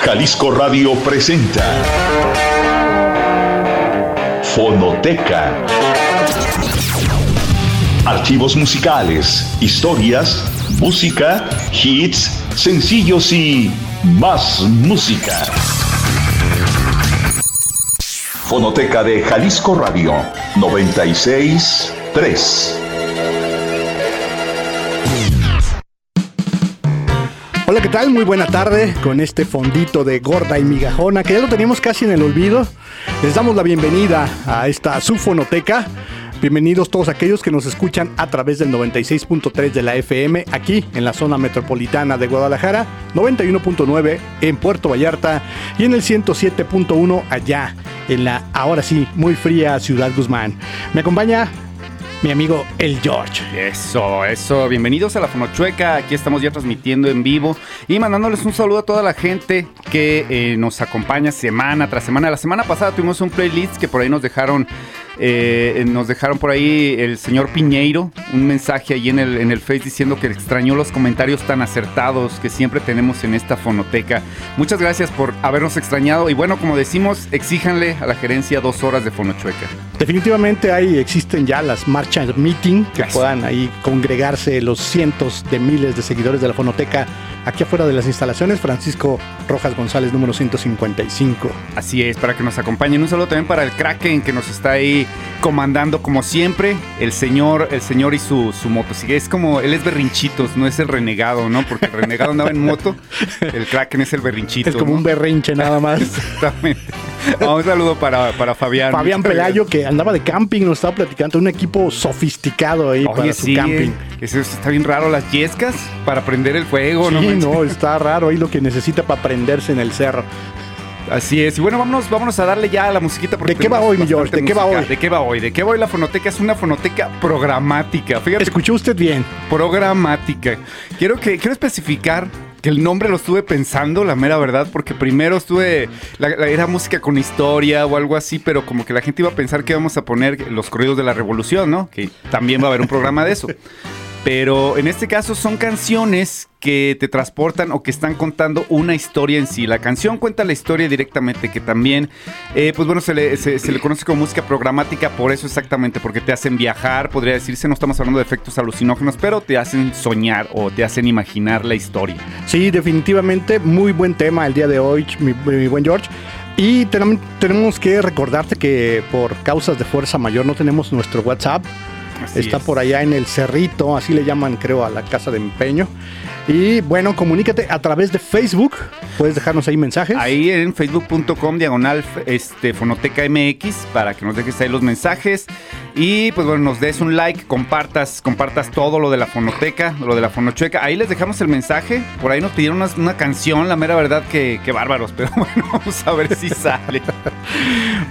Jalisco Radio presenta Fonoteca. Archivos musicales, historias, música, hits, sencillos y más música. Fonoteca de Jalisco Radio 963. Hola, ¿qué tal? Muy buena tarde con este fondito de gorda y migajona que ya lo teníamos casi en el olvido. Les damos la bienvenida a esta su fonoteca. Bienvenidos todos aquellos que nos escuchan a través del 96.3 de la FM aquí en la zona metropolitana de Guadalajara, 91.9 en Puerto Vallarta y en el 107.1 allá en la ahora sí muy fría Ciudad Guzmán. Me acompaña mi amigo el George. Eso, eso. Bienvenidos a la Fonochueca. Aquí estamos ya transmitiendo en vivo y mandándoles un saludo a toda la gente que eh, nos acompaña semana tras semana. La semana pasada tuvimos un playlist que por ahí nos dejaron eh, nos dejaron por ahí el señor Piñeiro un mensaje ahí en el, en el Face diciendo que extrañó los comentarios tan acertados que siempre tenemos en esta fonoteca. Muchas gracias por habernos extrañado y bueno, como decimos, exíjanle a la gerencia dos horas de fonochueca. Definitivamente ahí existen ya las marchas meeting que puedan ahí congregarse los cientos de miles de seguidores de la fonoteca aquí afuera de las instalaciones, Francisco Rojas González, número 155. Así es, para que nos acompañen. Un saludo también para el Kraken que nos está ahí comandando como siempre. El señor, el señor y su, su moto. Es como, él es berrinchitos, no es el renegado, ¿no? Porque el renegado andaba en moto, el Kraken es el berrinchito. Es como un berrinche nada más. Exactamente. Un saludo para, para Fabián. Fabián Pelayo, que andaba de camping, nos estaba platicando, un equipo sofisticado ahí para su camping. Eso está bien raro, las yescas para prender el fuego, ¿no? no, está raro ahí lo que necesita para prenderse en el cerro. Así es. Y bueno, vámonos, vámonos a darle ya a la musiquita. ¿De qué va hoy, mi George? ¿De qué va hoy? ¿De qué va hoy? ¿De qué va hoy la fonoteca? Es una fonoteca programática. Fíjate. Escuchó usted bien. Programática. Quiero que quiero especificar el nombre lo estuve pensando, la mera verdad, porque primero estuve, era música con historia o algo así, pero como que la gente iba a pensar que íbamos a poner los corridos de la revolución, ¿no? Que también va a haber un programa de eso. Pero en este caso son canciones que te transportan o que están contando una historia en sí. La canción cuenta la historia directamente, que también, eh, pues bueno, se le, conoce como música programática por eso exactamente, porque te hacen viajar, podría decirse, no estamos hablando de efectos alucinógenos, pero te hacen soñar o te hacen imaginar la historia. Sí, definitivamente, muy buen tema el día de hoy, mi, buen George. Y tenemos que recordarte que por causas de fuerza mayor no tenemos nuestro WhatsApp está por allá en el Cerrito, así le llaman creo a la casa de empeño. Y bueno, comunícate a través de Facebook. Puedes dejarnos ahí mensajes. Ahí en facebook.com diagonal este, Fonoteca MX para que nos dejes ahí los mensajes. Y pues bueno, nos des un like, compartas, compartas todo lo de la fonoteca, lo de la fonochueca. Ahí les dejamos el mensaje. Por ahí nos pidieron una, canción, la mera verdad que, bárbaros. Pero bueno, vamos a ver si sale.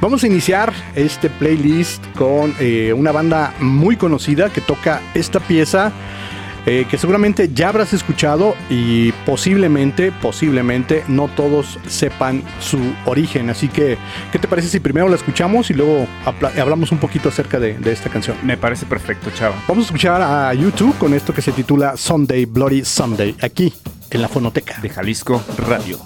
vamos a iniciar este playlist con eh, una banda muy conocida que toca esta pieza eh, que seguramente ya habrás escuchado y posiblemente, posiblemente no todos sepan su origen. Así que, ¿qué te parece si primero la escuchamos y luego hablamos un poquito acerca de, de esta canción? Me parece perfecto, chava. Vamos a escuchar a YouTube con esto que se titula Sunday Bloody Sunday, aquí en la fonoteca de Jalisco Radio.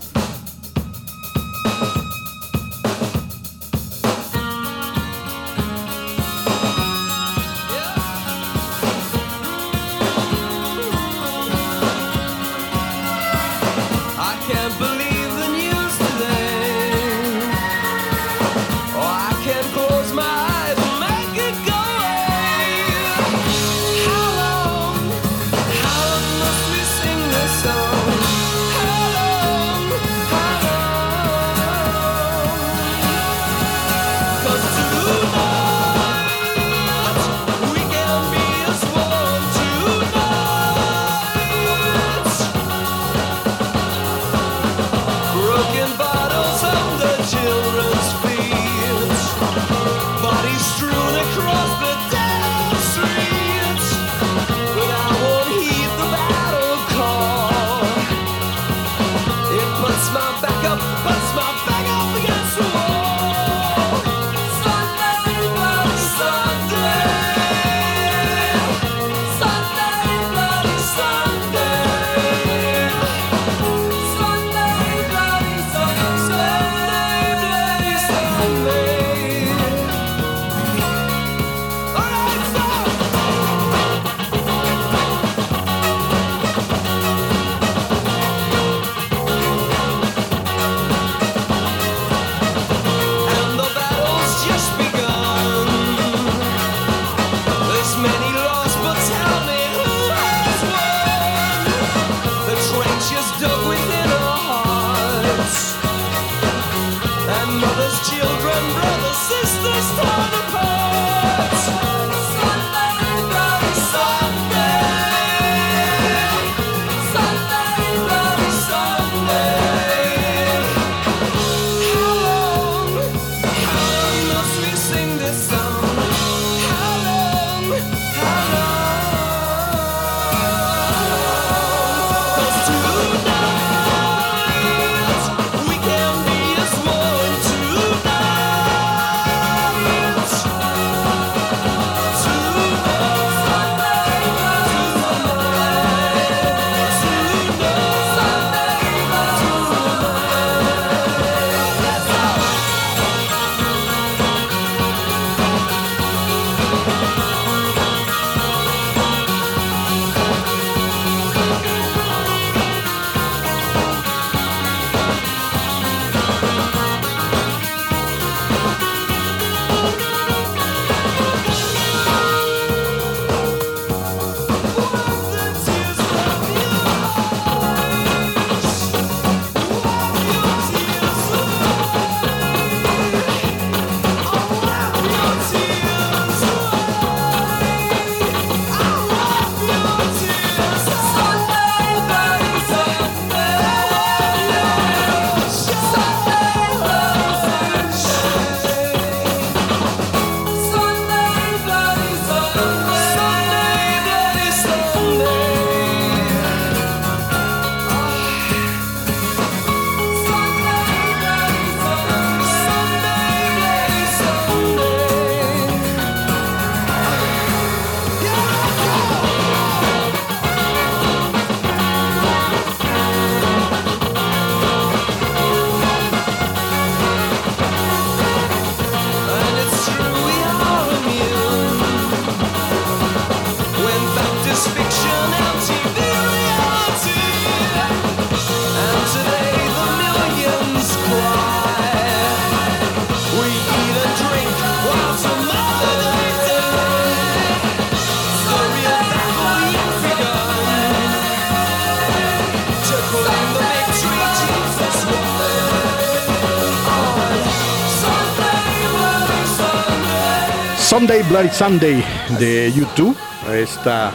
Bloody Sunday de YouTube. Esta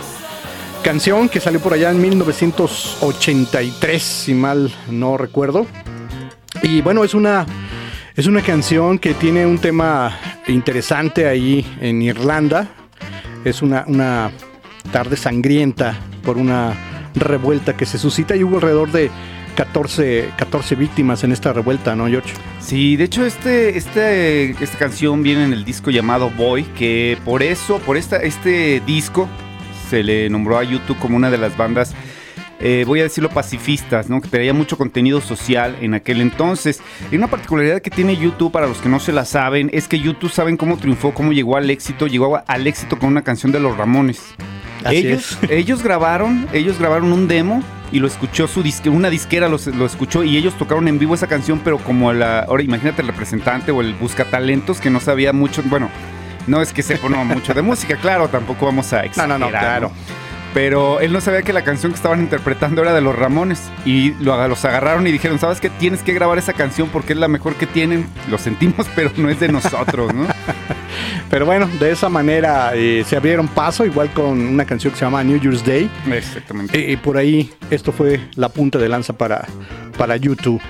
canción que salió por allá en 1983, si mal no recuerdo. Y bueno, es una, es una canción que tiene un tema interesante ahí en Irlanda. Es una, una tarde sangrienta por una revuelta que se suscita y hubo alrededor de 14, 14 víctimas en esta revuelta, ¿no, George? Sí, de hecho este, este, esta canción viene en el disco llamado Boy, que por eso, por esta, este disco, se le nombró a YouTube como una de las bandas, eh, voy a decirlo, pacifistas, ¿no? que traía mucho contenido social en aquel entonces. Y una particularidad que tiene YouTube, para los que no se la saben, es que YouTube saben cómo triunfó, cómo llegó al éxito, llegó al éxito con una canción de los Ramones. Ellos, ellos grabaron, ellos grabaron un demo y lo escuchó su disque, una disquera lo, lo, escuchó y ellos tocaron en vivo esa canción, pero como la, ahora imagínate el representante o el busca talentos que no sabía mucho, bueno, no es que sepa no, mucho de música, claro, tampoco vamos a exagerar. No, no, no, claro. Pero él no sabía que la canción que estaban interpretando era de los Ramones. Y lo, los agarraron y dijeron, ¿sabes qué? Tienes que grabar esa canción porque es la mejor que tienen. Lo sentimos, pero no es de nosotros, ¿no? pero bueno, de esa manera eh, se abrieron paso, igual con una canción que se llama New Year's Day. Exactamente. Y, y por ahí esto fue la punta de lanza para, para YouTube.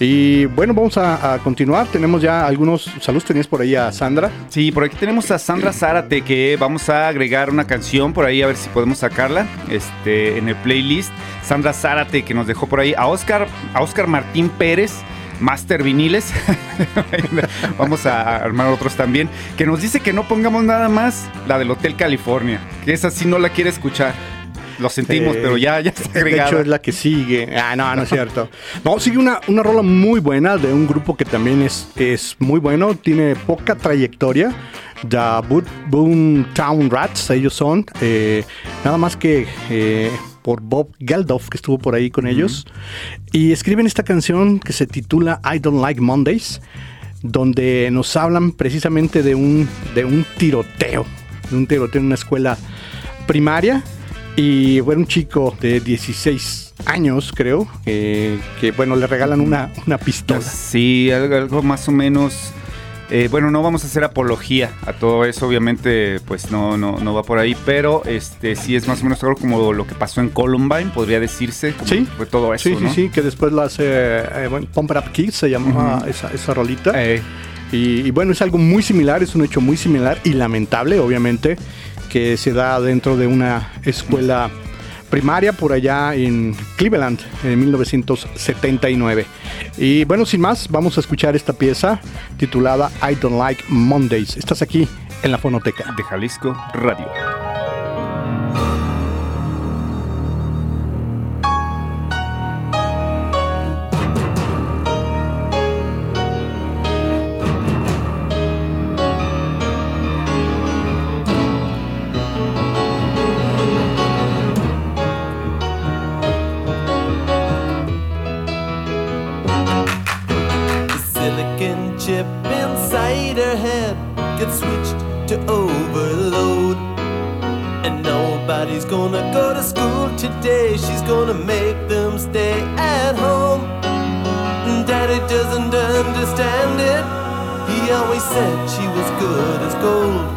Y bueno, vamos a, continuar. Tenemos ya algunos saludos. Tenías por ahí a Sandra. Sí, por aquí tenemos a Sandra Zárate que vamos a agregar una canción por ahí a ver si podemos sacarla este, en el playlist. Sandra Zárate que nos dejó por ahí a Oscar, a Oscar Martín Pérez. Master Viniles, vamos a armar otros también, que nos dice que no pongamos nada más la del Hotel California, que esa sí no la quiere escuchar. Lo sentimos, eh, pero ya, ya está agregada. De hecho, es la que sigue. Ah, no, no es cierto. No, sigue una, una rola muy buena de un grupo que también es, es muy bueno, tiene poca trayectoria. The Boom Town Rats, ellos son. Eh, nada más que eh, por Bob Geldof, que estuvo por ahí con ellos. Y escriben esta canción que se titula I Don't Like Mondays, donde nos hablan precisamente de un, de un tiroteo. De un tiroteo en una escuela primaria y bueno, un chico de 16 años, creo, eh, que bueno, le regalan una, una pistola. Sí, algo, algo más o menos. Eh, bueno, no vamos a hacer apología a todo eso, obviamente, pues no, no, no va por ahí, pero este sí es más o menos algo como lo que pasó en Columbine, podría decirse. Sí. Fue todo eso. Sí, sí, ¿no? sí, que después la hace, eh, bueno, Pump Up Kids se llamaba uh -huh. esa, esa rolita. Eh. Y, y bueno, es algo muy similar, es un hecho muy similar y lamentable, obviamente que se da dentro de una escuela primaria por allá en Cleveland en 1979. Y bueno, sin más, vamos a escuchar esta pieza titulada I Don't Like Mondays. Estás aquí en la fonoteca de Jalisco Radio. Nobody's gonna go to school today. She's gonna make them stay at home. Daddy doesn't understand it. He always said she was good as gold.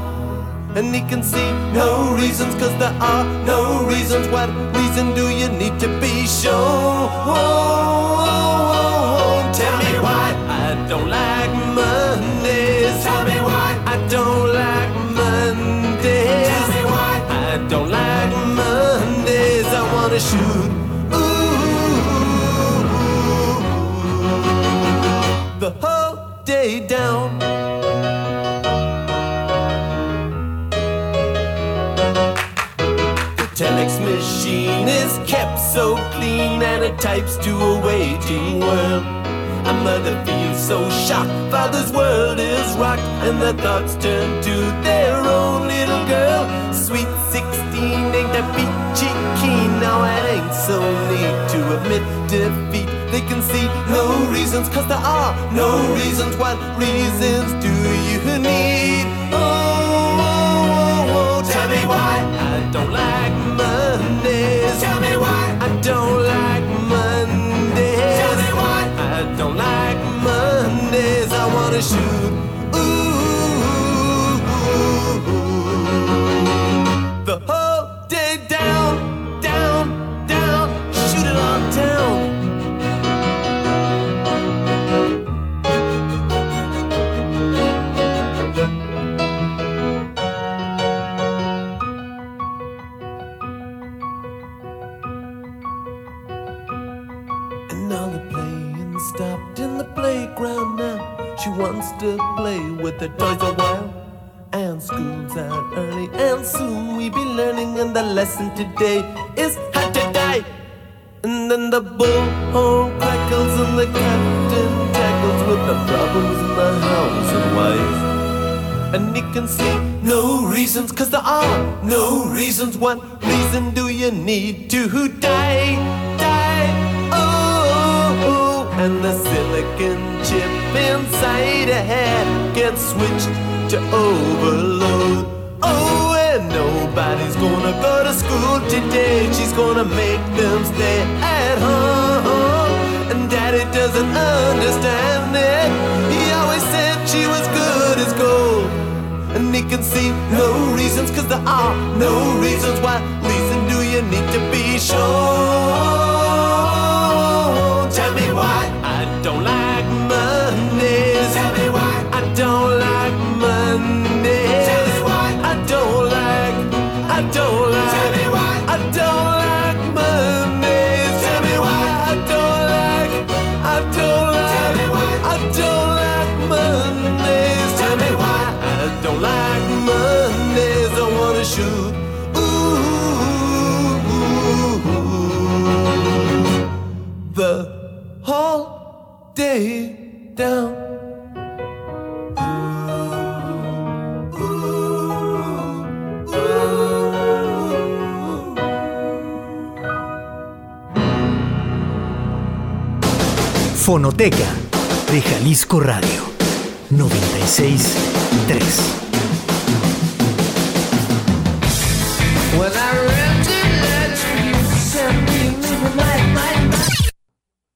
And he can see no reasons, cause there are no reasons. What reason do you need to be shown? Tell me why I don't like don't like Mondays. Tell me why I don't like Mondays. I wanna shoot. Ooh, the whole day down. The telex machine is kept so clean and it types to a waiting world. A mother feels so shocked, father's world is rocked, and their thoughts turn to their own little girl. Sweet 16 ain't that peachy keen, now it ain't so neat to admit defeat. They can see no reasons, cause there are no reasons. What reasons do you need? Oh, Oh, oh, oh, tell me why I don't like Mondays. Tell me why I don't like Mondays. And today is how to die. And then the bullhorn crackles, and the captain tackles with the problems in the house and wife. And he can see no reasons, cause there are no reasons. What reason do you need to die? Die, oh, oh. And the silicon chip inside a head gets switched to overload. Oh, and nobody's gonna go to school today. She's gonna make them stay at home. And daddy doesn't understand it. He always said she was good as gold. And he can see no reasons, cause there are no reasons. why. reason do you need to be sure? Fonoteca de Jalisco Radio 963. When I read the letter you sent me, my, my, my.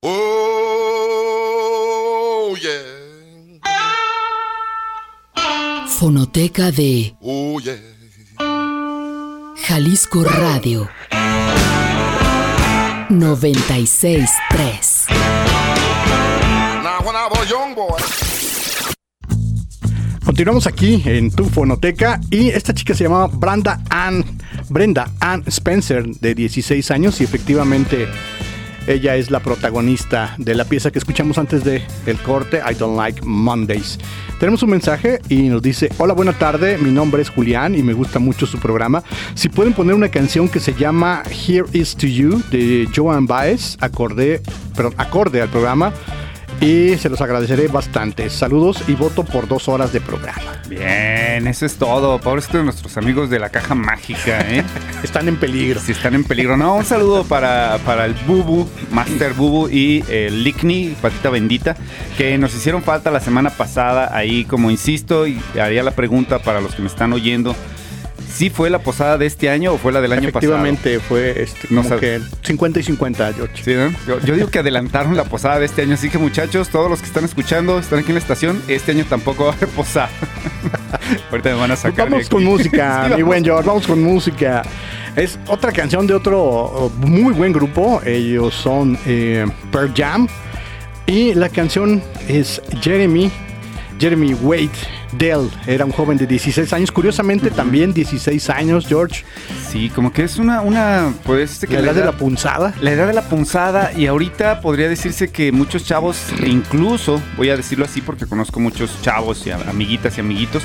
Oh, yeah. Fonoteca de Oh, yeah. Jalisco Radio 963. Continuamos aquí en tu fonoteca y esta chica se llamaba Brenda Ann, Brenda Ann Spencer de 16 años y efectivamente ella es la protagonista de la pieza que escuchamos antes de el corte I Don't Like Mondays. Tenemos un mensaje y nos dice, hola, buena tarde, mi nombre es Julián y me gusta mucho su programa. Si pueden poner una canción que se llama Here Is To You de Joan Baez, acorde, perdón, acorde al programa y se los agradeceré bastante. Saludos y voto por dos horas de programa. Bien, eso es todo. Pobrecito de nuestros amigos de la caja mágica, ¿eh? Están en peligro. si están en peligro. No, un saludo para, para el Bubu, Master Bubu y el Lickney, Patita Bendita, que nos hicieron falta la semana pasada. Ahí, como insisto, y haría la pregunta para los que me están oyendo. ¿Sí fue la posada de este año o fue la del año pasado? Efectivamente fue este, No como sabe. que 50 y 50, George. Sí, ¿no? yo, yo digo que adelantaron la posada de este año, así que muchachos, todos los que están escuchando, están aquí en la estación, este año tampoco va a haber posada. Ahorita me van a sacar. Vamos con música, Sí, mi buen George, vamos con música. Es otra canción de otro oh, muy buen grupo. Ellos son eh, Pearl Jam. Y la canción es Jeremy, Jeremy Wade Dell. Era un joven de 16 años. Curiosamente, también 16 años, George. Sí, como que es una, una pues, este que La la edad de la punzada. La edad de la punzada y ahorita podría decirse que muchos chavos, incluso, voy a decirlo así porque conozco muchos chavos y amiguitas y amiguitos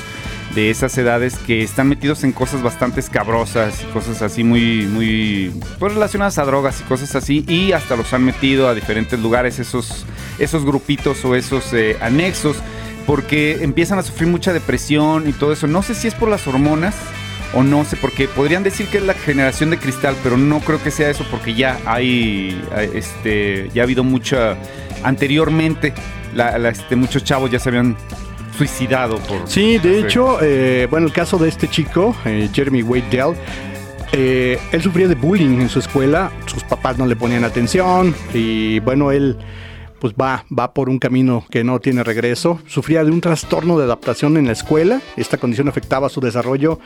de esas edades que están metidos en cosas bastante escabrosas y cosas así muy, muy, pues relacionadas a drogas y cosas así y hasta los han metido a diferentes lugares esos, esos grupitos o esos eh, anexos porque empiezan a sufrir mucha depresión y todo eso. No sé si es por las hormonas o no sé, porque podrían decir que es la generación de cristal, pero no creo que sea eso porque ya hay, este, ya ha habido mucha, anteriormente, la- la, este, muchos chavos ya se habían suicidado por... Sí, de hecho, eh, bueno, el caso de este chico, eh, Jeremy Wade Dell, eh, él sufría de bullying en su escuela, sus papás no le ponían atención y bueno, él pues va, va por un camino que no tiene regreso. Sufría de un trastorno de adaptación en la escuela. Esta condición afectaba su desarrollo,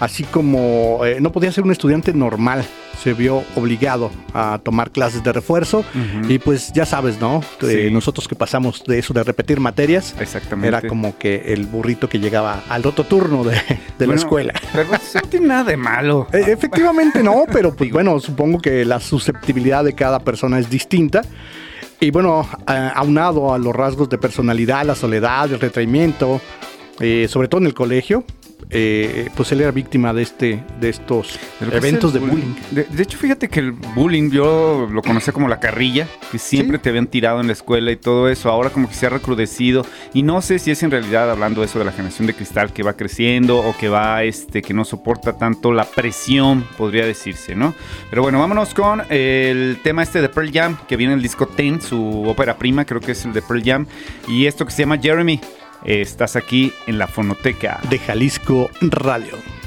así como eh, no podía ser un estudiante normal. Se vio obligado a tomar clases de refuerzo y pues ya sabes, ¿no? Eh, Sí. nosotros que pasamos de eso de repetir materias, Exactamente. era como que el burrito que llegaba al otro turno de, de la escuela. Pero eso no tiene nada de malo. Eh, Efectivamente no, pero pues bueno, supongo que la susceptibilidad de cada persona es distinta. Y bueno, aunado a los rasgos de personalidad, la soledad, el retraimiento, eh, sobre todo en el colegio, eh, pues él era víctima de este, de estos De eventos de bullying. De, de hecho, fíjate que el bullying yo lo conocía como la carrilla, que siempre Sí. te habían tirado en la escuela y todo eso. Ahora como que se ha recrudecido. Y no sé si es en realidad hablando eso de la generación de cristal que va creciendo o que va, este, que no soporta tanto la presión, podría decirse, ¿no? Pero bueno, vámonos con el tema este de Pearl Jam, que viene en el disco Ten, su ópera prima, creo que es el de Pearl Jam. Y esto que se llama Jeremy. Estás aquí en la fonoteca. De Jalisco Radio.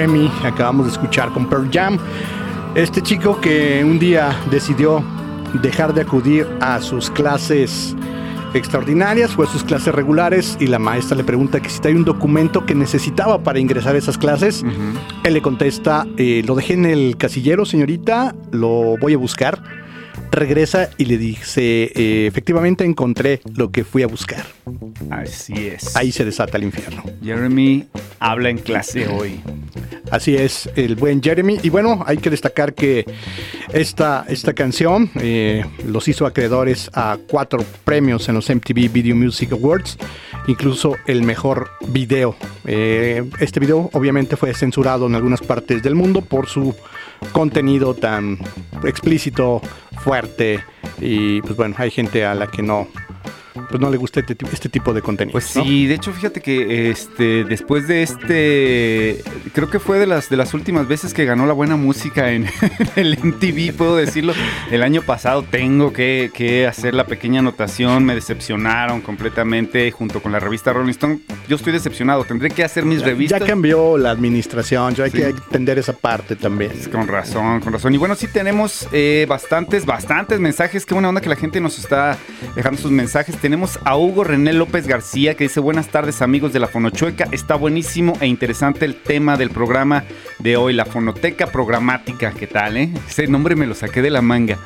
Jeremy, acabamos de escuchar con Pearl Jam. Este chico que un día decidió dejar de acudir a sus clases extraordinarias, fue a sus clases regulares y la maestra le pregunta que si hay un documento que necesitaba para ingresar a esas clases. Él le contesta, eh, lo dejé en el casillero, señorita, lo voy a buscar. Regresa y le dice, eh, efectivamente encontré lo que fui a buscar. Así es. Ahí se desata el infierno. Jeremy habla en clase hoy. Así es, el buen Jeremy. Y bueno, hay que destacar que esta, esta canción eh, los hizo acreedores a cuatro premios en los MTV Video Music Awards, incluso el mejor video. Eh, este video obviamente fue censurado en algunas partes del mundo por su contenido tan explícito, fuerte y pues bueno, hay gente a la que no pues no le gusta este, tipo- este tipo de contenido. Pues ¿no? sí, de hecho, fíjate que este después de este creo que fue de las de las últimas veces que ganó la buena música en, el MTV, puedo decirlo. El año pasado tengo que, que hacer la pequeña anotación, me decepcionaron completamente junto con la revista Rolling Stone. Yo estoy decepcionado, tendré que hacer mis Ya- revistas. Ya cambió la administración, ya hay Sí. que entender esa parte también. Con razón, con razón. Y bueno, sí tenemos eh, bastantes, bastantes mensajes. Qué buena onda que la gente nos está dejando sus mensajes. Tenemos a Hugo René López García que dice buenas tardes amigos de la Fonochueca. Está buenísimo e interesante el tema del programa de hoy, la fonoteca programática. ¿Qué tal, eh? Ese nombre me lo saqué de la manga.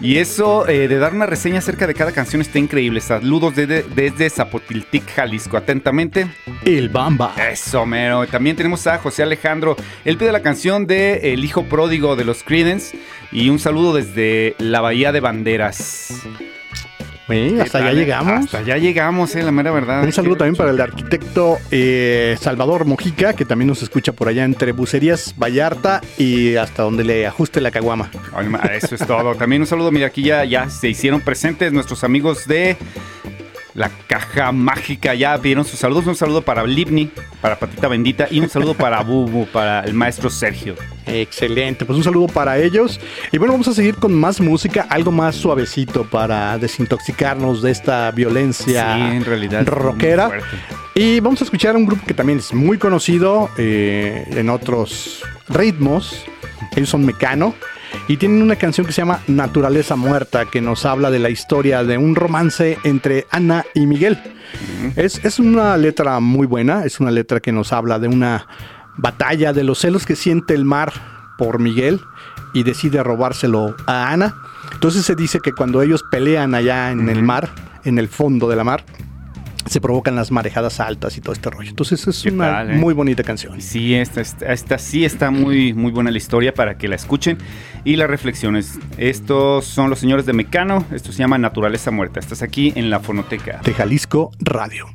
Y eso eh, de dar una reseña acerca de cada canción está increíble. Saludos desde, desde Zapotiltic, Jalisco. Atentamente, El Bamba. eso, mero. También tenemos a José Alejandro. Él pide la canción de El hijo pródigo de los Creedence. Y un saludo desde la Bahía de Banderas. Sí, hasta ¿Qué allá llegamos. Hasta allá llegamos, eh, la mera verdad. Un saludo también para el arquitecto eh, Salvador Mojica, que también nos escucha por allá entre Bucerías, Vallarta y hasta donde le ajuste la caguama. Eso es todo. También un saludo, mira, aquí ya, ya se hicieron presentes nuestros amigos de la caja mágica. Ya pidieron sus saludos. Un saludo para Livni, para Patita Bendita y un saludo para Bubu, para el maestro Sergio. Excelente, pues un saludo para ellos. Y bueno, vamos a seguir con más música, algo más suavecito para desintoxicarnos de esta violencia Sí, en realidad. rockera. Y vamos a escuchar a un grupo que también es muy conocido eh, en otros ritmos. Ellos son Mecano. Y tienen una canción que se llama Naturaleza Muerta, que nos habla de la historia de un romance entre Ana y Miguel. es, es una letra muy buena, es una letra que nos habla de una batalla, de los celos que siente el mar por Miguel y decide robárselo a Ana. Entonces se dice que cuando ellos pelean allá en el mar, en el fondo de la mar, se provocan las marejadas altas y todo este rollo. Entonces es ¿Qué una tal, eh? muy bonita canción. Sí, esta, esta, esta sí está muy, muy buena la historia para que la escuchen y las reflexiones. Estos son los señores de Mecano, esto se llama Naturaleza Muerta. Estás aquí en la fonoteca. De Jalisco Radio.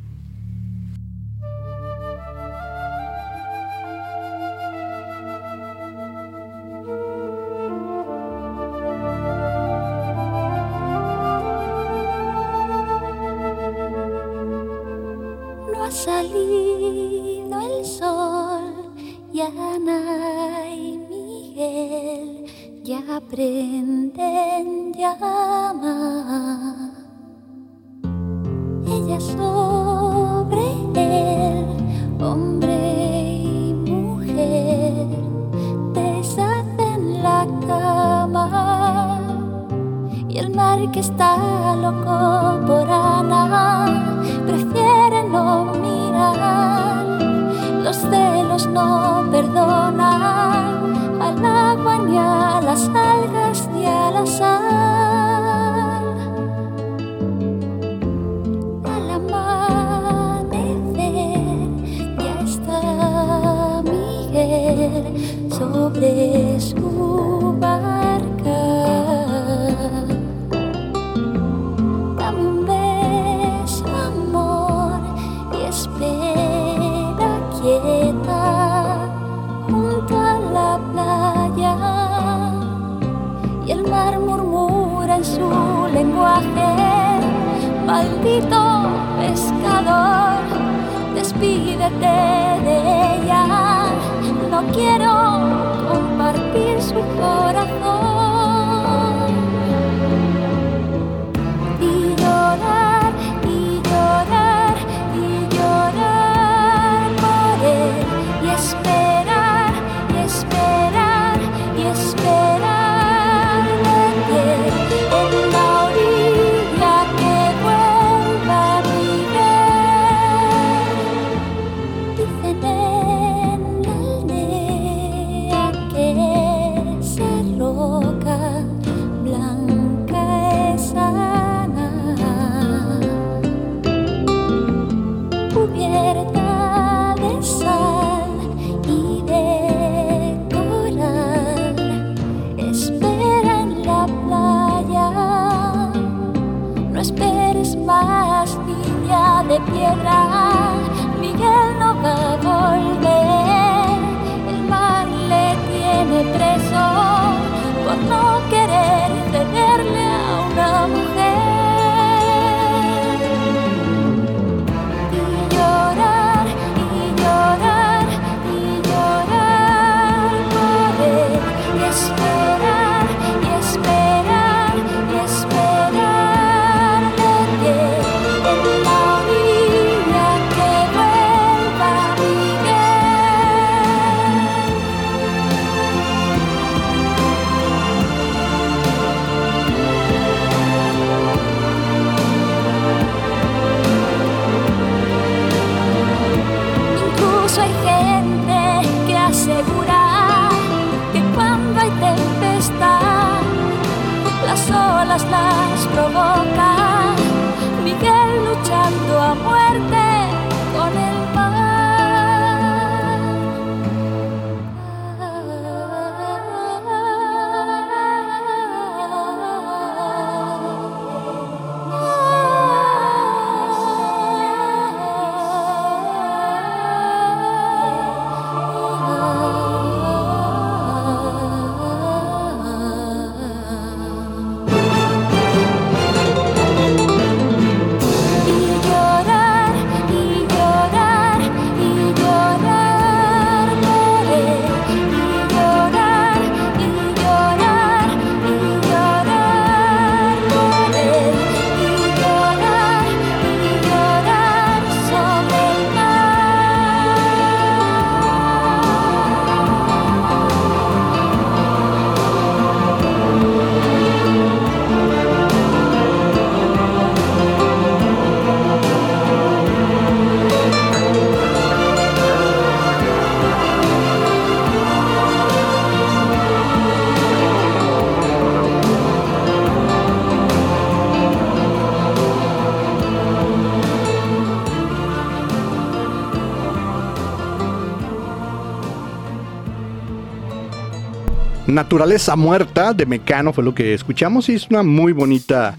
Naturaleza Muerta de Mecano fue lo que escuchamos y es una muy bonita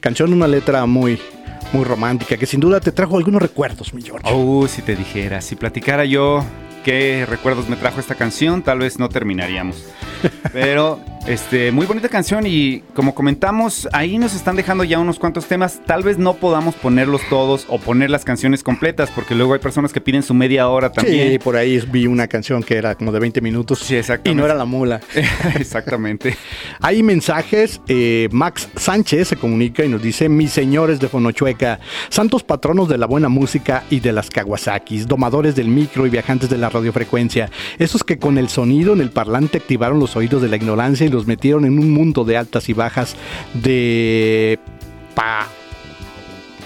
canción, una letra muy, muy romántica que sin duda te trajo algunos recuerdos, mi George. Oh, si te dijera, si platicara yo qué recuerdos me trajo esta canción, tal vez no terminaríamos. Pero, este, muy bonita canción y como comentamos, ahí nos están dejando ya unos cuantos temas. Tal vez no podamos ponerlos todos o poner las canciones completas, porque luego hay personas que piden su media hora también. Sí, por ahí vi una canción que era como de 20 minutos Sí, exactamente. y no era la mula. Exactamente. Hay mensajes. eh, Max Sánchez se comunica y nos dice: Mis señores de Fonochueca, santos patronos de la buena música y de las Kawasakis, domadores del micro y viajantes de la radiofrecuencia, esos que con el sonido en el parlante activaron los oídos de la ignorancia y los metieron en un mundo de altas y bajas de. pa.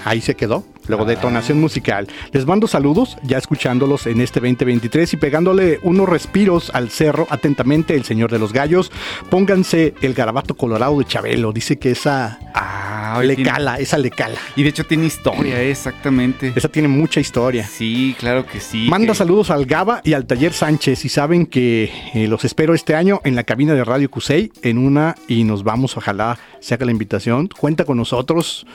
Ahí se quedó. Luego detonación musical. Les mando saludos, ya escuchándolos en este 2023 y pegándole unos respiros al cerro. Atentamente, el señor de los gallos. Pónganse el garabato colorado de Chabelo. Dice que esa Ah, le tiene- cala, esa le cala. Y de hecho tiene historia, eh, exactamente. Esa tiene mucha historia. Sí, claro que sí. Manda que- saludos al Gaba y al Taller Sánchez y saben que eh, los espero este año en la cabina de Radio Cusey en una y nos vamos, ojalá se haga la invitación. Cuenta con nosotros,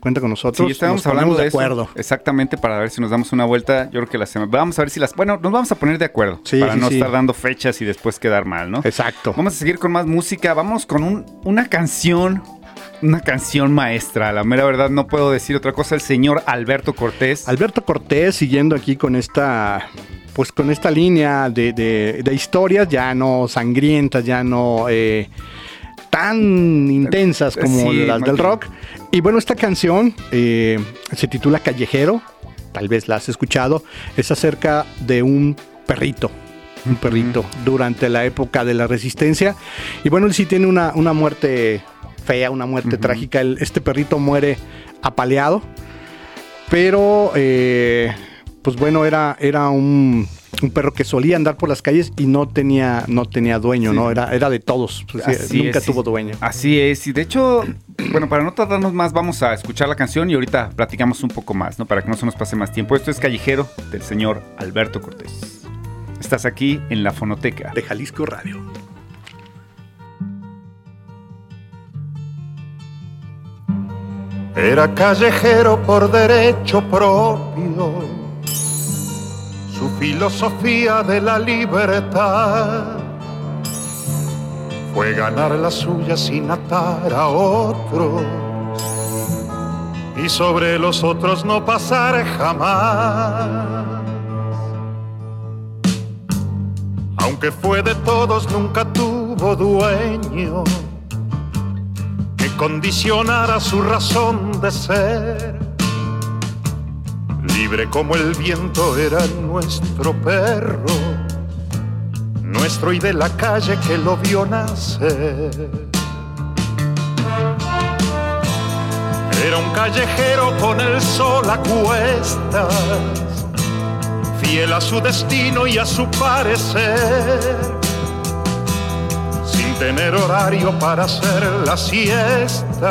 cuenta con nosotros. Sí, estábamos nos hablando de, de eso. acuerdo. Exactamente, para ver si nos damos una vuelta. Yo creo que la semana. Vamos a ver si las. Bueno, nos vamos a poner de acuerdo. Sí, para sí, no sí. estar dando fechas y después quedar mal, ¿no? Exacto. Vamos a seguir con más música. Vamos con un- una canción. Una canción maestra. La mera verdad, no puedo decir otra cosa. El señor Alberto Cortés. Alberto Cortés siguiendo aquí con esta pues con esta línea de, de- de historias ya no sangrientas, ya no eh, tan intensas como Sí, las del rock. Y bueno, esta canción eh, se titula Callejero, tal vez la has escuchado, es acerca de un perrito. Un perrito durante la época de la resistencia. Y bueno, él sí tiene una, una muerte fea, una muerte trágica. El- este perrito muere apaleado. Pero, eh, pues bueno, era, era un, un perro que solía andar por las calles y no tenía, no tenía dueño, Sí. ¿no? Era, era de todos. Pues, sí, Así nunca es, tuvo dueño. Así es, y de hecho, bueno, para no tardarnos más, vamos a escuchar la canción y ahorita platicamos un poco más, ¿no? Para que no se nos pase más tiempo. Esto es Callejero del señor Alberto Cortés. Estás aquí en la fonoteca. De Jalisco Radio. Era callejero por derecho propio, su filosofía de la libertad fue ganar la suya sin atar a otros y sobre los otros no pasar jamás. Aunque fue de todos, nunca tuvo dueño que condicionara su razón de ser. Libre como el viento era nuestro perro, nuestro y de la calle que lo vio nacer. Era un callejero con el sol a cuestas, fiel a su destino y a su parecer, sin tener horario para hacer la siesta,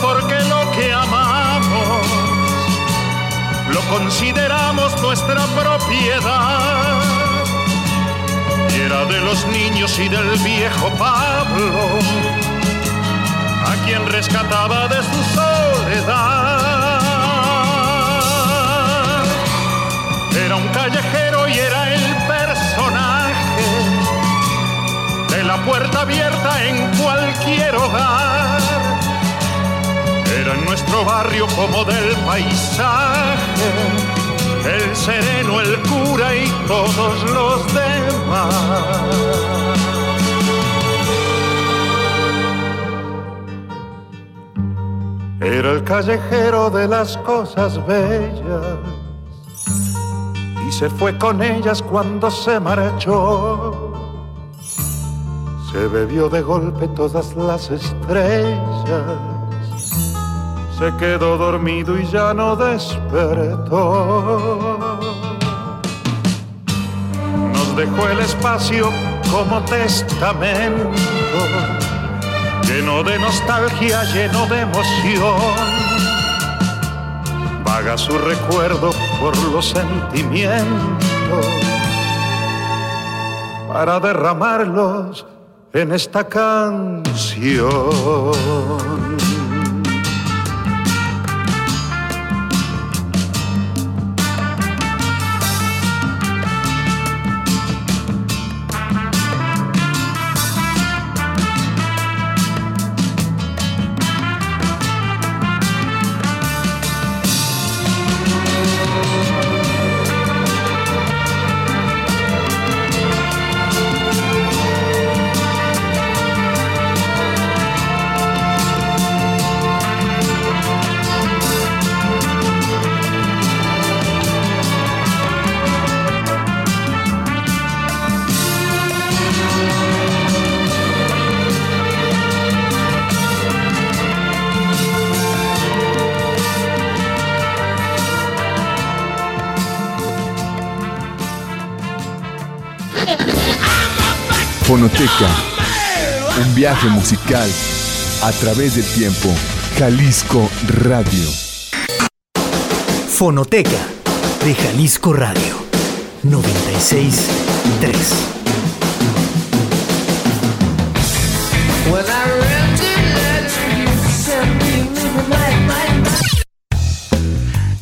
porque lo que amamos lo consideramos nuestra propiedad. Y era de los niños y del viejo Pablo, a quien rescataba de su soledad. Era un callejero y era el nuestro barrio como del paisaje, el sereno, el cura y todos los demás. Era el callejero de las cosas bellas y se fue con ellas cuando se marchó. Se bebió de golpe todas las estrellas, se quedó dormido y ya no despertó. Nos dejó el espacio como testamento, lleno de nostalgia, lleno de emoción. Vaga su recuerdo por los sentimientos para derramarlos en esta canción. Fonoteca, un viaje musical a través del tiempo. Jalisco Radio. Fonoteca de Jalisco Radio 963.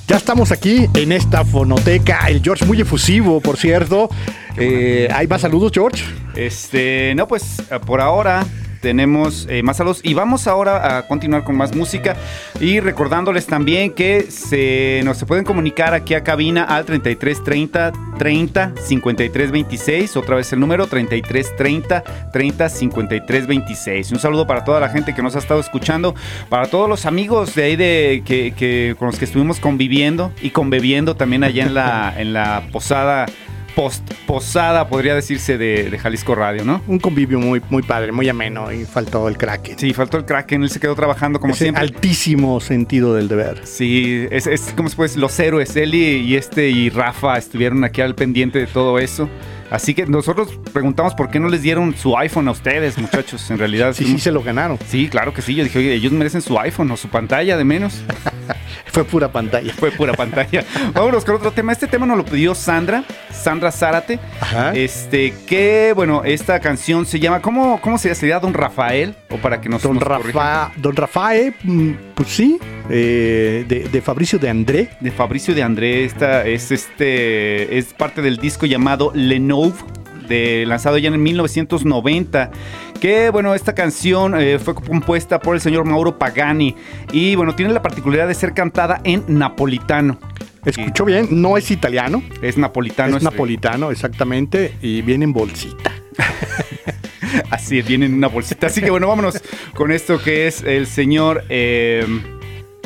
Ya estamos aquí en esta fonoteca. El George muy efusivo, por cierto. Eh, ¿Hay más saludos, George? Este, no, pues eh, por ahora tenemos eh, más saludos. Y vamos ahora a continuar con más música. Y recordándoles también que se nos se pueden comunicar aquí a cabina al 33 30 30 53 26 otra vez el número 33 30 30 53 26 un saludo para toda la gente que nos ha estado escuchando para todos los amigos de ahí de que, que- con los que estuvimos conviviendo y conviviendo también allá en la en la posada post posada podría decirse de, de Jalisco Radio no Un convivio muy, muy padre, muy ameno y faltó el Kraken. Sí, faltó el Kraken, él se quedó trabajando como Ese siempre. altísimo sentido del deber. Sí, es, es como se puede decir, los héroes, Eli y este y Rafa estuvieron aquí al pendiente de todo eso. Así que nosotros preguntamos por qué no les dieron su iPhone a ustedes, muchachos. En realidad, Sí, sí, se lo ganaron. sí, claro que sí. Yo dije, oye, ellos merecen su iPhone o su pantalla de menos. Fue pura pantalla. Fue pura pantalla. Vámonos con otro tema. Este tema nos lo pidió Sandra, Sandra Zárate. Ajá. Este, que bueno, esta canción se llama, ¿cómo, cómo sería? ¿Sería Don Rafael? O para que nos Don, nos. Rafa, Don Rafael, mm, pues sí, eh, de, de Fabricio de André. de Fabricio de André. Esta es este es parte del disco llamado Lenove. De, lanzado ya en 1990 que bueno esta canción eh, fue compuesta por el señor Mauro Pagani y bueno tiene la particularidad de ser cantada en napolitano Escuchó bien, no es italiano, Es napolitano. es este. napolitano, exactamente, y viene en bolsita. Así es, viene en una bolsita. Así que bueno, vámonos con esto que es el señor. eh,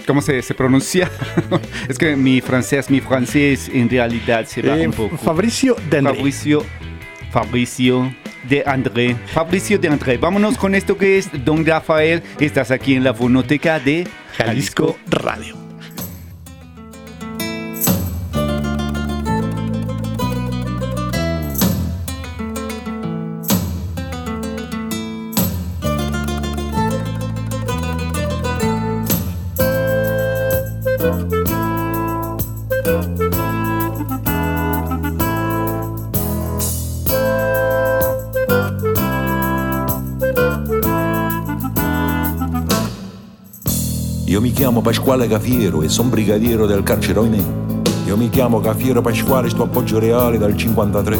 ¿Cómo se, se pronuncia? es que mi francés, mi francés en realidad se va Eh, un poco. Fabricio Dendré. Fabricio. Fabricio de André. Fabricio de André. Vámonos con esto que es Don Rafael. Estás aquí en la fonoteca de Jalisco Radio. Chiamo Pasquale Cafiero e sono brigadiero del carcere Oinè. Io mi chiamo Cafiero Pasquale, sto appoggio reale dal 53.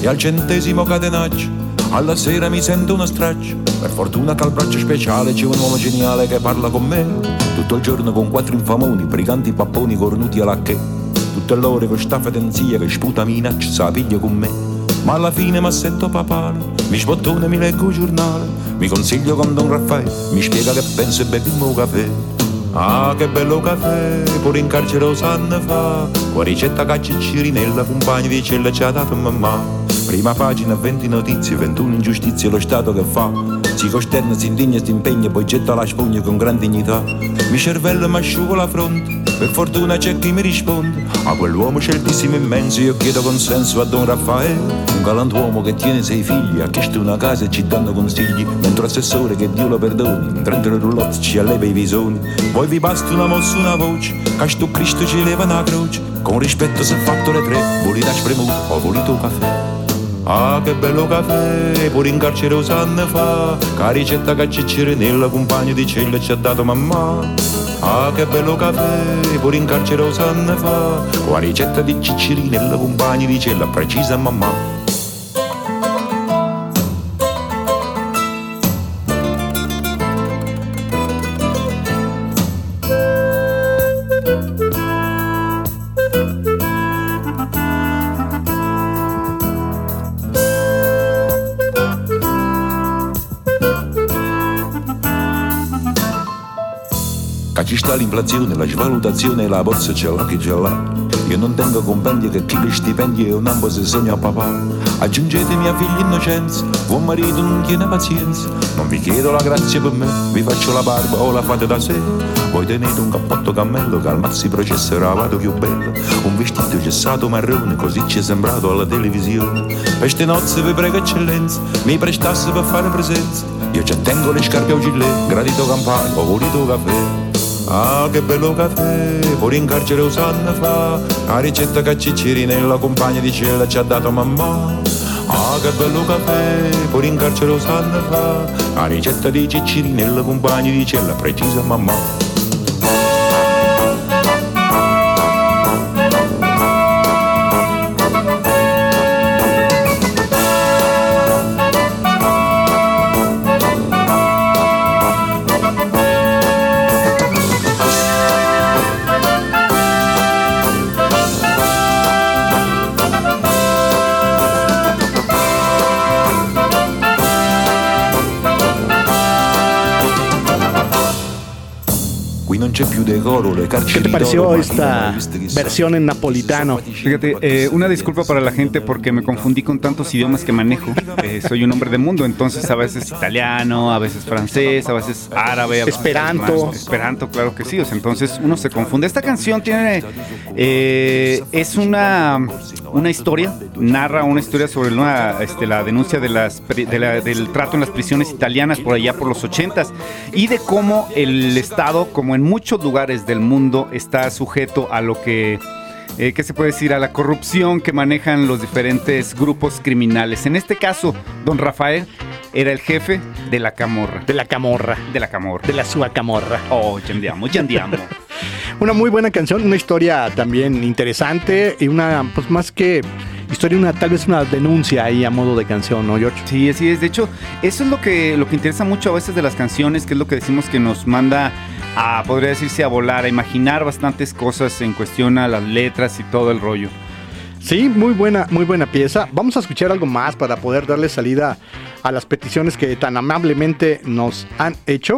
E al centesimo catenaccio, alla sera mi sento una straccia. Per fortuna che al braccio speciale c'è un uomo geniale che parla con me. Tutto il giorno con quattro infamoni, briganti papponi cornuti alla che. Tutte l'ore con sta fedenzia che sputa minaccia, sa piglia con me. Ma alla fine m'assetto papale, mi sbottone, mi leggo il giornale, mi consiglio con Don Raffaele, mi spiega che penso e beviamo un caffè. Ah, che bello caffè, pure in carcere lo sanno fa, con ricetta caccia cirinella, compagni di cella ci ha dato mamma. Prima pagina, 20 notizie, 21 ingiustizie, lo Stato che fa. Si costerna, si indigna, si impegna, poi getta la spugna con gran dignità. Mi cervello mi asciugo la fronte, per fortuna c'è chi mi risponde. A quell'uomo sceltissimo immenso io chiedo consenso a Don Raffaele. Galantuomo che tiene sei figli, ha chiesto una casa e ci danno consigli. Mentre l'assessore, che Dio lo perdoni, in 30 roulotte ci alleva i visoni. Poi vi basta una mossa, una voce, che sto Cristo ci leva una croce. Con rispetto se fatto le tre, volete spremuto o volete un caffè. Ah, che bello caffè, pure in carcere lo sanno fa, che ricetta che c'è nella compagna di cella ci ha dato mamma. Ah, che bello caffè, pure in carcere lo sanno fa, con ricetta di cicciri nella compagna di cella precisa mamma. L'inflazione, la svalutazione e la borsa ce l'ha che ce l'ha. Io non tengo compendi che chi li stipendi è un ambo se sogna papà. Aggiungetemi a figli innocenza, buon marito non tiene pazienza. Non vi chiedo la grazia per me, vi faccio la barba o la fate da sé. Voi tenete un cappotto cammello che al mazzi processo era vado più bello. Un vestito gessato marrone, così ci è sembrato alla televisione. Per ste nozze vi prego eccellenza, mi prestasse per fare presenza. Io ci tengo le scarpe a gilet, gradito campano, ho voluto caffè. Ah, che bello caffè, pure in carcere lo sanno fa, la ricetta che Cicciri nella compagna di cella ci ha dato mamma. Ah, che bello caffè, pure in carcere lo sanno fa, la ricetta di Cicciri nella compagna di cella precisa mamma. ¿Qué te pareció esta versión en napolitano? Fíjate, eh, una disculpa para la gente porque me confundí con tantos idiomas que manejo. Eh, soy un hombre de mundo, entonces a veces italiano, a veces francés, a veces árabe, a veces Esperanto. Esperanto, claro que sí. O sea, entonces uno se confunde. Esta canción tiene eh, es una una historia, narra una historia sobre una, este, la denuncia de las de la- del trato en las prisiones italianas por allá por los ochentas y de cómo el Estado, como en muchos lugares del mundo, está sujeto a lo que eh, ¿qué se puede decir? A la corrupción que manejan los diferentes grupos criminales. En este caso, don Rafael era el jefe de la camorra. De la camorra. De la camorra. De la sua camorra. Oh, ya andiamo, ya andiamo. Una muy buena canción, una historia también interesante y una, pues más que historia, una tal vez una denuncia ahí a modo de canción, ¿no, George? Sí, así es. De hecho, eso es lo que, lo que interesa mucho a veces de las canciones, que es lo que decimos que nos manda a, podría decirse, a volar, a imaginar bastantes cosas en cuestión a las letras y todo el rollo. Sí, muy buena, muy buena pieza. Vamos a escuchar algo más para poder darle salida a las peticiones que tan amablemente nos han hecho.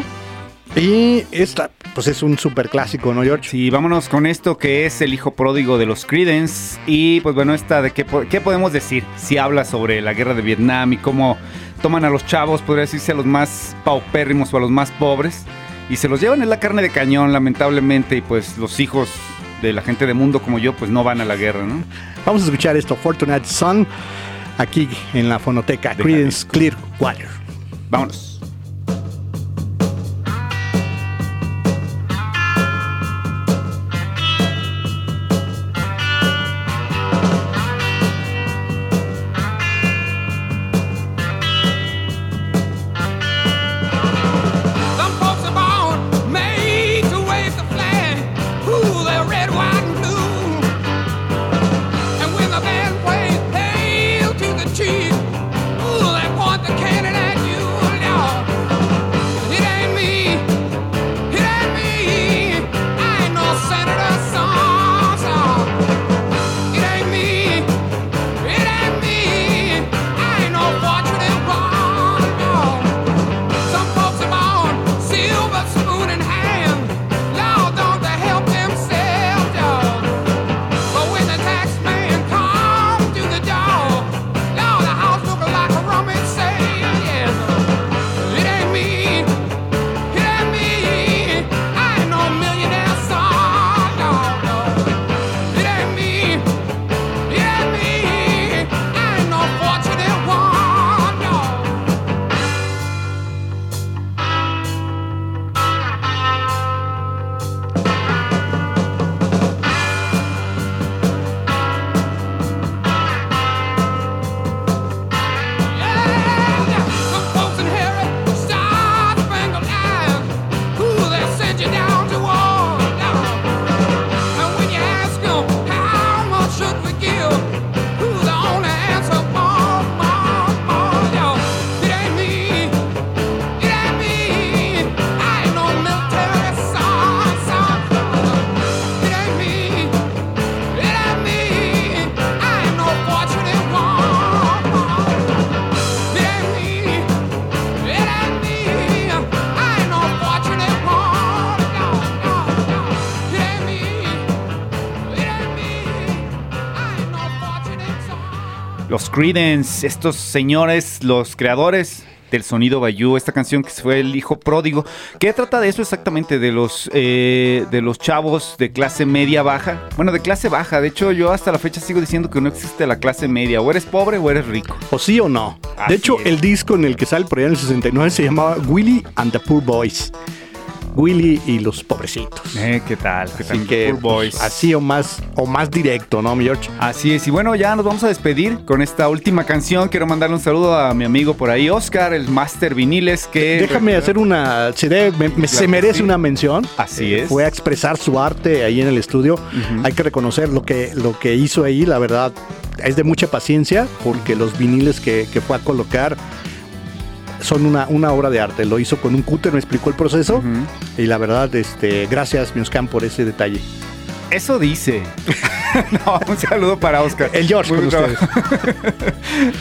Y esta, pues es un super clásico, ¿no, George? Sí, vámonos con esto que es el hijo pródigo de los Creedence. Y pues bueno, esta de qué, po- qué podemos decir. Si habla sobre la guerra de Vietnam y cómo toman a los chavos, podría decirse a los más paupérrimos o a los más pobres. Y se los llevan en la carne de cañón, lamentablemente. Y pues los hijos de la gente de mundo como yo, pues no van a la guerra, ¿no? Vamos a escuchar esto, Fortunate Son, aquí en la fonoteca De Creedence Clearwater. Vámonos. Los Creedence, estos señores, los creadores del sonido Bayou, esta canción que fue el hijo pródigo. ¿Qué trata de eso exactamente? De los eh, de los chavos de clase media baja. Bueno, de clase baja. De hecho, yo hasta la fecha sigo diciendo que no existe la clase media. O eres pobre o eres rico. ¿O sí o no? Así de hecho, es. el disco en el que sale por allá en el 69 se llamaba Willy and the Poor Boys. Willy y los pobrecitos. Eh, ¿Qué tal? ¿Qué Así tal? que Poor Boys. pues, así o más o más directo, ¿no, mi George? Así es, y bueno, ya nos vamos a despedir con esta última canción. Quiero mandarle un saludo a mi amigo por ahí, Oscar, el Master Viniles, que... Déjame hacer una. Se, debe- me- me- se que merece sí. una mención. Así es. Fue a expresar su arte ahí en el estudio. Hay que reconocer lo que, lo que hizo ahí, la verdad. Es de mucha paciencia porque los viniles que, que fue a colocar son una, una obra de arte. Lo hizo con un cúter, me explicó el proceso. Y la verdad, este, gracias, Mioscan, por ese detalle. Eso dice. no, un saludo para Oscar. El George Muy con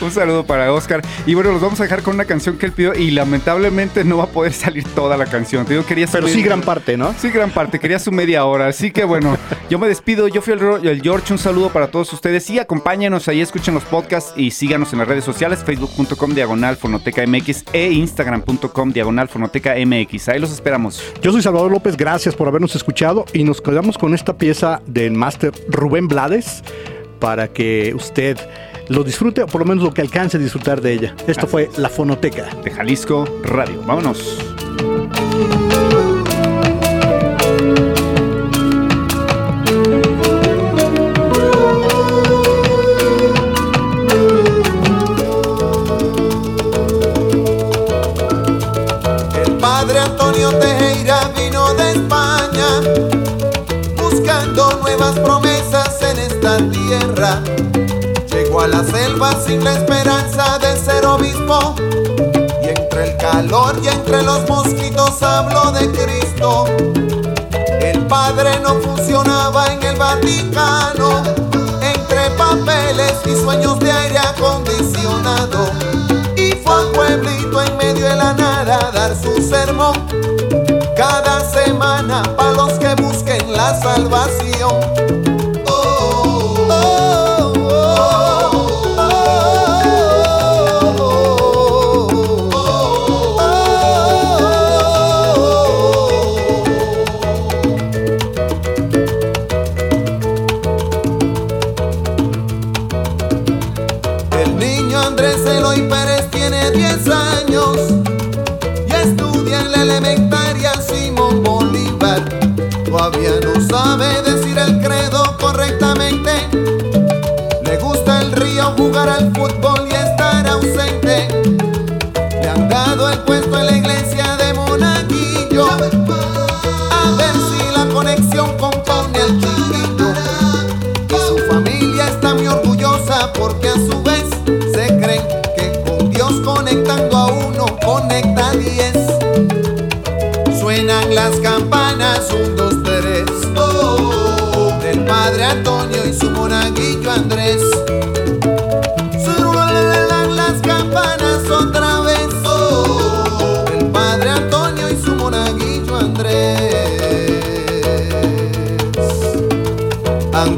un saludo para Oscar. Y bueno, los vamos a dejar con una canción que él pidió y lamentablemente no va a poder salir toda la canción. Te digo, quería Pero sí gran parte, ¿no? Sí, gran parte. Quería su media hora. Así que bueno, yo me despido. Yo fui el, George. Un saludo para todos ustedes. Y acompáñanos ahí, escuchen los podcasts y síganos en las redes sociales: facebook.com diagonal fonoteca MX e instagram.com diagonal fonoteca MX. Ahí los esperamos. Yo soy Salvador López, gracias por habernos escuchado y nos quedamos con esta pieza del máster Rubén Blades para que usted lo disfrute o por lo menos lo que alcance a disfrutar de ella. Esto fue La Fonoteca. De Jalisco Radio. Vámonos. El padre Antonio Tejera la selva sin la esperanza de ser obispo y entre el calor y entre los mosquitos habló de Cristo. El Padre no funcionaba en el Vaticano. Entre papeles y sueños de aire acondicionado. Y fue a pueblito en medio de la nada a dar su sermón. Cada semana para los que busquen la salvación. Jugar al fútbol y estar ausente. Le han dado el puesto en la iglesia de Monaguillo. A ver si la conexión compone el chiquillo. Y su familia está muy orgullosa porque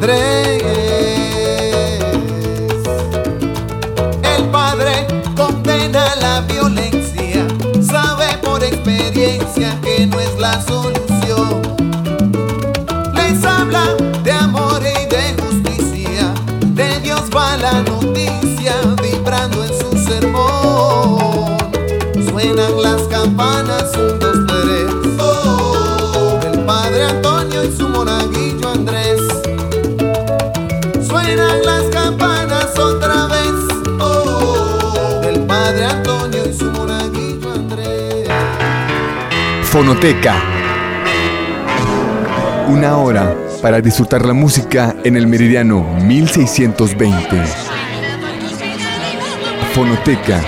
El padre condena la violencia, sabe por experiencia que no es la solución. Les habla de amor y de justicia, de Dios va la noticia vibrando en su sermón. Suenan las campanas, un, dos, Fonoteca. Una hora para disfrutar la música en el meridiano 1620. Fonoteca.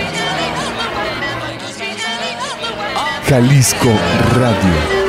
Jalisco Radio.